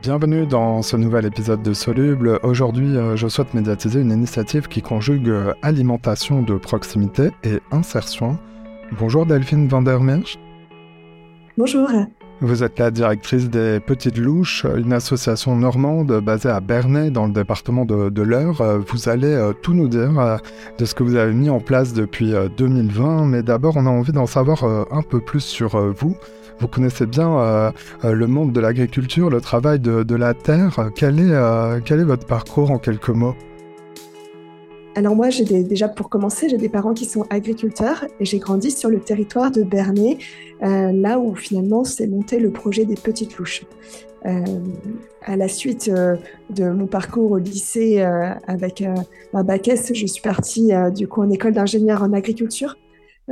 Bienvenue dans ce nouvel épisode de Soluble. Aujourd'hui, euh, je souhaite médiatiser une initiative qui conjugue euh, alimentation de proximité et insertion. Bonjour Delphine Vandermeersch. Bonjour. Vous êtes la directrice des Petites Louches, une association normande basée à Bernay dans le département de, de l'Eure. Euh, vous allez tout nous dire de ce que vous avez mis en place depuis 2020, mais d'abord on a envie d'en savoir un peu plus sur vous. Vous connaissez bien euh, euh, le monde de l'agriculture, le travail de, la terre. Quel est, euh, quel est votre parcours en quelques mots? Alors moi, j'ai déjà pour commencer, j'ai des parents qui sont agriculteurs et j'ai grandi sur le territoire de Bernay, là où finalement s'est monté le projet des petites louches. à la suite de mon parcours au lycée avec un bac S, je suis partie du coup en école d'ingénieur en agriculture,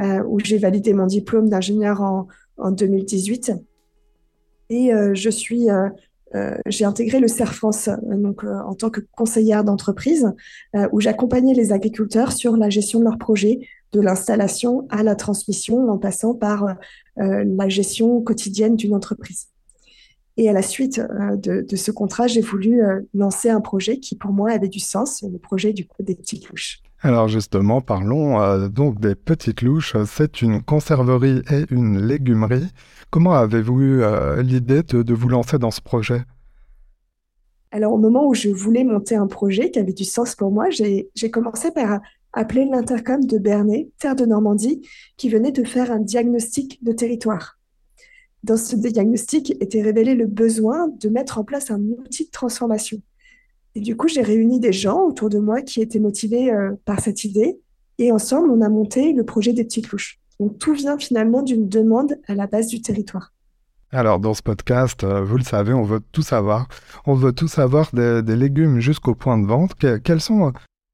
où j'ai validé mon diplôme d'ingénieur en, en 2018. Et euh, je suis, euh, euh, j'ai intégré le CER France donc, en tant que conseillère d'entreprise, où j'accompagnais les agriculteurs sur la gestion de leurs projets, de l'installation à la transmission, en passant par la gestion quotidienne d'une entreprise. Et à la suite de, ce contrat, j'ai voulu lancer un projet qui, pour moi, avait du sens, le projet du des petites louches. Alors justement, parlons euh, donc des petites louches. C'est une conserverie et une légumerie. Comment avez-vous eu euh, l'idée de, vous lancer dans ce projet? Alors au moment où je voulais monter un projet qui avait du sens pour moi, j'ai commencé par appeler l'intercom de Bernay, terre de Normandie, qui venait de faire un diagnostic de territoire. Dans ce diagnostic était révélé le besoin de mettre en place un outil de transformation. Et du coup, j'ai réuni des gens autour de moi qui étaient motivés euh, par cette idée. Et ensemble, on a monté le projet des petites louches. Donc tout vient finalement d'une demande à la base du territoire. Alors dans ce podcast, euh, vous le savez, on veut tout savoir. On veut tout savoir des, légumes jusqu'au point de vente. quelles sont euh,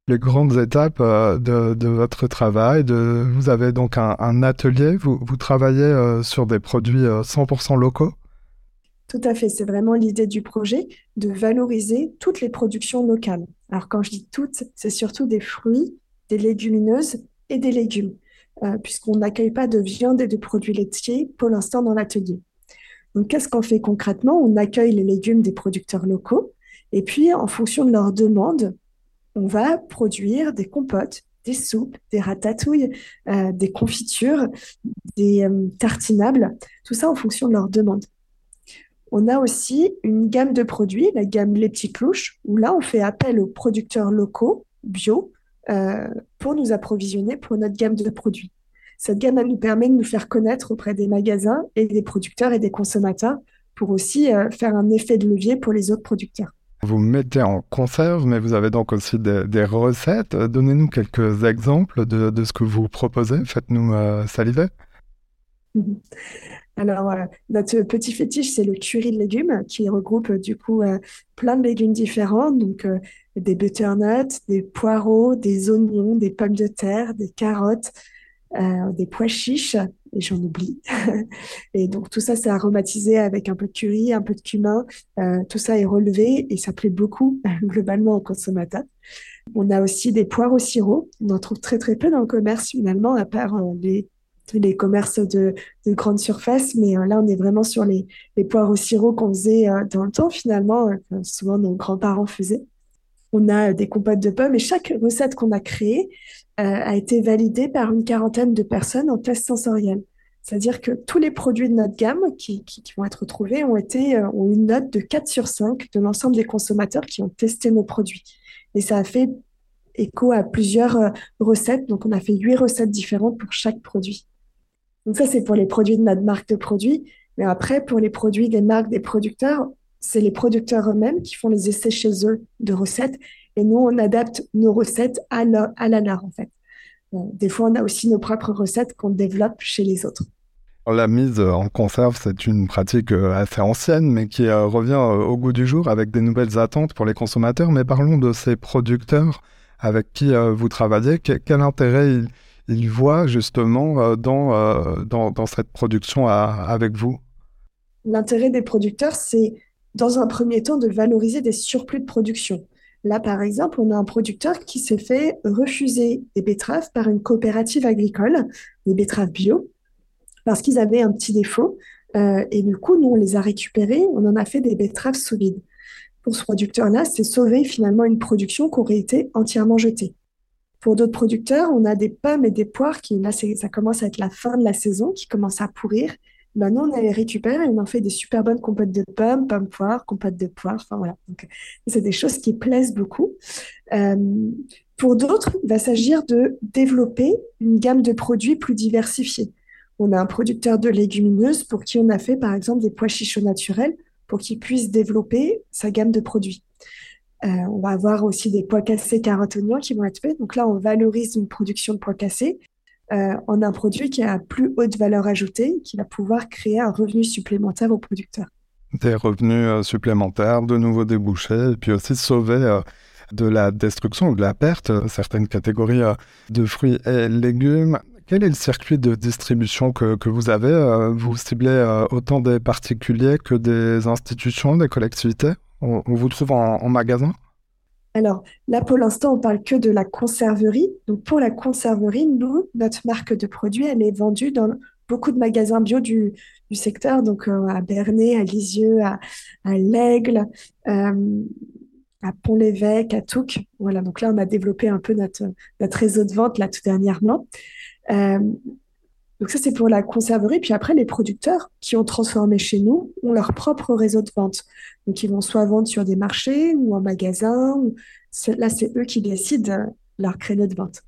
les grandes étapes de, votre travail? Vous avez donc un, atelier, vous, vous travaillez sur des produits 100% locaux? Tout à fait, c'est vraiment l'idée du projet de valoriser toutes les productions locales. Alors quand je dis toutes, c'est surtout des fruits, des légumineuses et des légumes, euh, puisqu'on n'accueille pas de viande et de produits laitiers pour l'instant dans l'atelier. Donc qu'est-ce qu'on fait concrètement? On accueille les légumes des producteurs locaux et puis en fonction de leurs demandes, on va produire des compotes, des soupes, des ratatouilles, euh, des confitures, des euh, tartinables, tout ça en fonction de leurs demandes. On a aussi une gamme de produits, la gamme Les Petites Louches, où là, on fait appel aux producteurs locaux, bio, euh, pour nous approvisionner pour notre gamme de produits. Cette gamme, elle nous permet de nous faire connaître auprès des magasins et des producteurs et des consommateurs pour aussi euh, faire un effet de levier pour les autres producteurs. Vous mettez en conserve, mais vous avez donc aussi des, recettes. Donnez-nous quelques exemples de, ce que vous proposez. Faites-nous euh, saliver. Alors, euh, notre petit fétiche, c'est le curry de légumes qui regroupe euh, du coup euh, plein de légumes différents, donc des butternuts, des poireaux, des oignons, des pommes de terre, des carottes, des pois chiches, et j'en oublie. et donc tout ça, c'est aromatisé avec un peu de curry, un peu de cumin. tout ça est relevé et ça plaît beaucoup globalement aux consommateurs. On a aussi des poires au sirop. On en trouve très très peu dans le commerce finalement, à part les les commerces de, de grande surface, mais euh, là, on est vraiment sur les, poires au sirop qu'on faisait euh, dans le temps, finalement, euh, souvent nos grands-parents faisaient. On a des compotes de pommes et chaque recette qu'on a créée a été validée par une quarantaine de personnes en test sensoriel. C'est-à-dire que tous les produits de notre gamme qui, vont être trouvés ont, été, ont une note de 4 sur 5 de l'ensemble des consommateurs qui ont testé nos produits. Et ça a fait écho à plusieurs recettes. Donc, on a fait 8 recettes différentes pour chaque produit. Donc ça, c'est pour les produits de notre marque de produits. Mais après, pour les produits des marques des producteurs, c'est les producteurs eux-mêmes qui font les essais chez eux de recettes. Et nous, on adapte nos recettes à la, à en fait. des fois, on a aussi nos propres recettes qu'on développe chez les autres. La mise en conserve, c'est une pratique euh, assez ancienne, mais qui euh, revient euh, au goût du jour avec des nouvelles attentes pour les consommateurs. Mais parlons de ces producteurs avec qui vous travaillez. Quel intérêt il voit justement euh, euh, dans, dans, cette production avec vous L'intérêt des producteurs, c'est dans un premier temps de valoriser des surplus de production. Là, par exemple, on a un producteur qui s'est fait refuser des betteraves par une coopérative agricole, des betteraves bio, parce qu'ils avaient un petit défaut, et du coup, nous, on les a récupérés, on en a fait des betteraves sous vide. Pour ce producteur-là, c'est sauver finalement une production qui aurait été entièrement jetée. Pour d'autres producteurs, on a des pommes et des poires qui, là, ça commence à être la fin de la saison, qui commence à pourrir. Maintenant, on les récupère et on en fait des super bonnes compotes de pommes, pommes poires, compotes de poires. Enfin voilà. C'est des choses qui plaisent beaucoup. Euh, pour d'autres, il va s'agir de développer une gamme de produits plus diversifiés. On a un producteur de légumineuses pour qui on a fait, par exemple, des pois chichots naturels pour qu'il puisse développer sa gamme de produits. Euh, on va avoir aussi des pois cassés, carottes, oignons qui vont être faits. Donc là, on valorise une production de pois cassés euh, en un produit qui a plus haute valeur ajoutée, qui va pouvoir créer un revenu supplémentaire aux producteurs. Des revenus euh, supplémentaires, de nouveaux débouchés, et puis aussi sauver de la destruction ou de la perte certaines catégories de fruits et légumes. Quel est le circuit de distribution que, vous avez Vous ciblez autant des particuliers que des institutions, des collectivités? On, vous trouve en, magasin? Alors là, pour l'instant, on parle que de la conserverie. Donc pour la conserverie, nous, notre marque de produits, elle est vendue dans beaucoup de magasins bio du, secteur, donc euh, à Bernay, à Lisieux, à, l'Aigle, euh, à Pont-l'Évêque, à Touques. Voilà, donc là, on a développé un peu notre, notre réseau de vente là tout dernièrement. Euh, donc ça, c'est pour la conserverie. Puis après, les producteurs qui ont transformé chez nous ont leur propre réseau de vente. Donc ils vont soit vendre sur des marchés ou en magasin. Là, c'est eux qui décident euh, leur créneau de vente.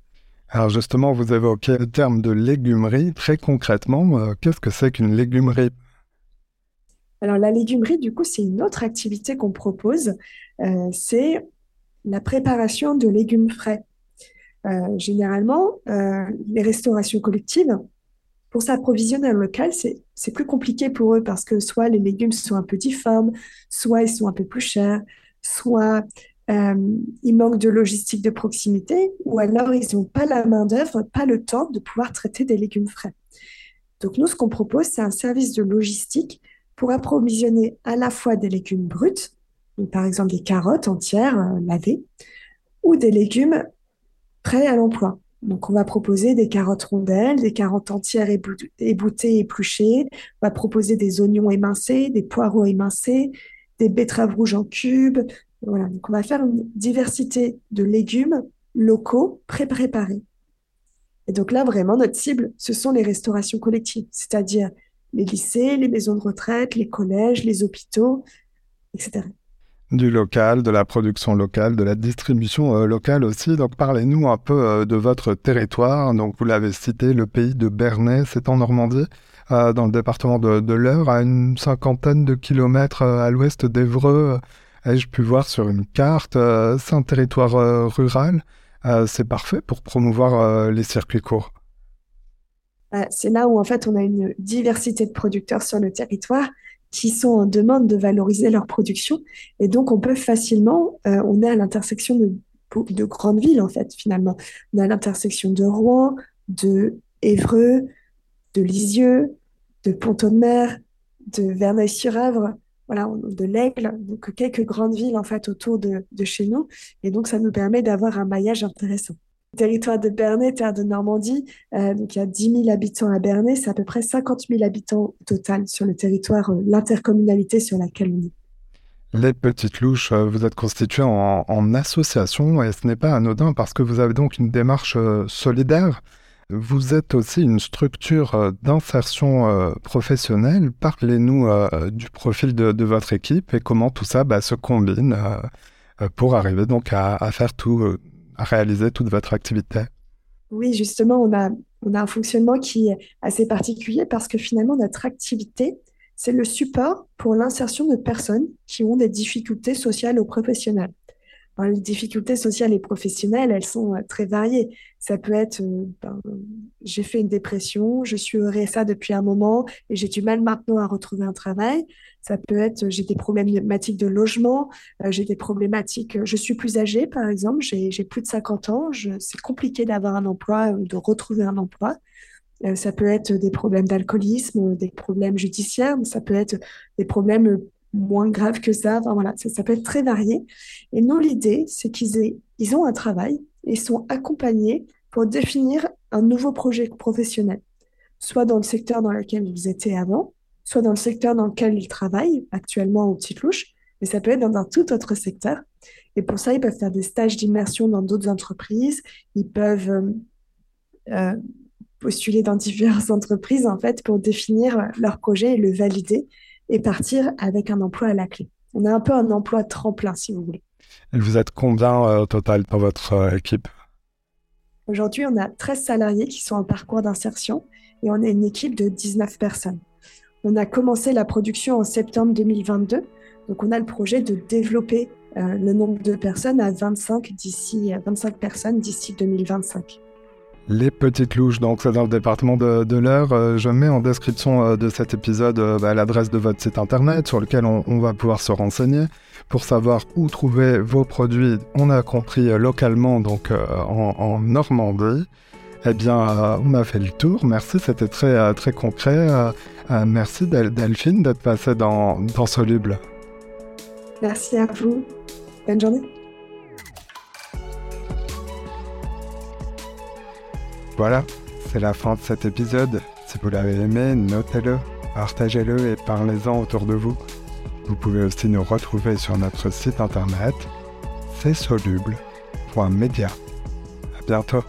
Alors justement, vous évoquez le terme de légumerie. Très concrètement, euh, qu'est-ce que c'est qu'une légumerie? Alors la légumerie, du coup, c'est une autre activité qu'on propose. Euh, c'est la préparation de légumes frais. généralement, les restaurations collectives, pour s'approvisionner local, c'est plus compliqué pour eux parce que soit les légumes sont un peu difformes, soit ils sont un peu plus chers, soit euh, il manque de logistique de proximité, ou alors ils n'ont pas la main-d'œuvre, pas le temps de pouvoir traiter des légumes frais. Donc nous, ce qu'on propose, c'est un service de logistique pour approvisionner à la fois des légumes bruts, par exemple des carottes entières euh, lavées, ou des légumes prêts à l'emploi. Donc, on va proposer des carottes rondelles, des carottes entières éboutées, épluchées. On va proposer des oignons émincés, des poireaux émincés, des betteraves rouges en cubes. Voilà. Donc, on va faire une diversité de légumes locaux pré-préparés. Et donc là, vraiment, notre cible, ce sont les restaurations collectives, c'est-à-dire les lycées, les maisons de retraite, les collèges, les hôpitaux, etc du local, de la production locale, de la distribution euh, locale aussi. Donc parlez-nous un peu euh, de votre territoire. Donc vous l'avez cité, le pays de Bernay, c'est en Normandie, euh, dans le département de, l'Eure, à une cinquantaine de kilomètres à l'ouest d'Evreux. Ai-je pu voir sur une carte, c'est un territoire rural. c'est parfait pour promouvoir les circuits courts. C'est là où en fait on a une diversité de producteurs sur le territoire qui sont en demande de valoriser leur production. Et donc, on peut facilement, euh, on est à l'intersection de, de grandes villes, en fait, finalement. On est à l'intersection de Rouen, de Évreux, de Lisieux, de Pont-de-Mer, de Verneuil-sur-Avre, voilà, de l'Aigle, donc quelques grandes villes, en fait, autour de chez nous. Et donc, ça nous permet d'avoir un maillage intéressant territoire de Bernay, terre de Normandie. Euh, donc il y a 10 000 habitants à Bernay, c'est à peu près 50 000 habitants au total sur le territoire, euh, l'intercommunalité sur laquelle on est. Les Petites Louches, euh, vous êtes constitué en, association et ce n'est pas anodin parce que vous avez donc une démarche solidaire. Vous êtes aussi une structure d'insertion professionnelle. Parlez-nous du profil de, votre équipe et comment tout ça bah, se combine pour arriver donc à, faire tout, réaliser toute votre activité? Oui, justement, on a, on a un fonctionnement qui est assez particulier parce que finalement, notre activité, c'est le support pour l'insertion de personnes qui ont des difficultés sociales ou professionnelles les difficultés sociales et professionnelles, elles sont euh, très variées. Ça peut être, euh, ben, j'ai fait une dépression, je suis au RSA depuis un moment et j'ai du mal maintenant à retrouver un travail. Ça peut être, j'ai des problématiques de logement, euh, j'ai des problématiques, je suis plus âgée par exemple, j'ai plus de 50 ans, c'est compliqué d'avoir un emploi ou de retrouver un emploi. ça peut être des problèmes d'alcoolisme, des problèmes judiciaires, ça peut être des problèmes moins grave que ça. Voilà, ça, peut être très varié. Et nous, l'idée, c'est qu'ils ils ont un travail et sont accompagnés pour définir un nouveau projet professionnel, soit dans le secteur dans lequel ils étaient avant, soit dans le secteur dans lequel ils travaillent actuellement aux Petites Louches, mais ça peut être dans un tout autre secteur. Et pour ça, ils peuvent faire des stages d'immersion dans d'autres entreprises, ils peuvent euh, euh, postuler dans diverses entreprises en fait pour définir leur projet et le valider et partir avec un emploi à la clé. On a un peu un emploi tremplin, si vous voulez. Et vous êtes combien euh, au total dans votre équipe? Aujourd'hui, on a 13 salariés qui sont en parcours d'insertion et on est une équipe de 19 personnes. On a commencé la production en septembre 2022, donc on a le projet de développer euh, le nombre de personnes à 25 d'ici 25 personnes d'ici 2025. Les petites louches, donc c'est dans le département de, de l'Eure. Euh, je mets en description euh, de cet épisode bah, l'adresse de votre site internet sur lequel on, va pouvoir se renseigner pour savoir où trouver vos produits. On a compris localement, donc en, en, Normandie. Eh bien, on a fait le tour. Merci, c'était très, très concret. merci Delphine d'être passée dans, dans Soluble. Merci à vous. Bonne journée. Voilà, c'est la fin de cet épisode. Si vous l'avez aimé, notez-le, partagez-le et parlez-en autour de vous. Vous pouvez aussi nous retrouver sur notre site internet c'est soluble.media. À bientôt.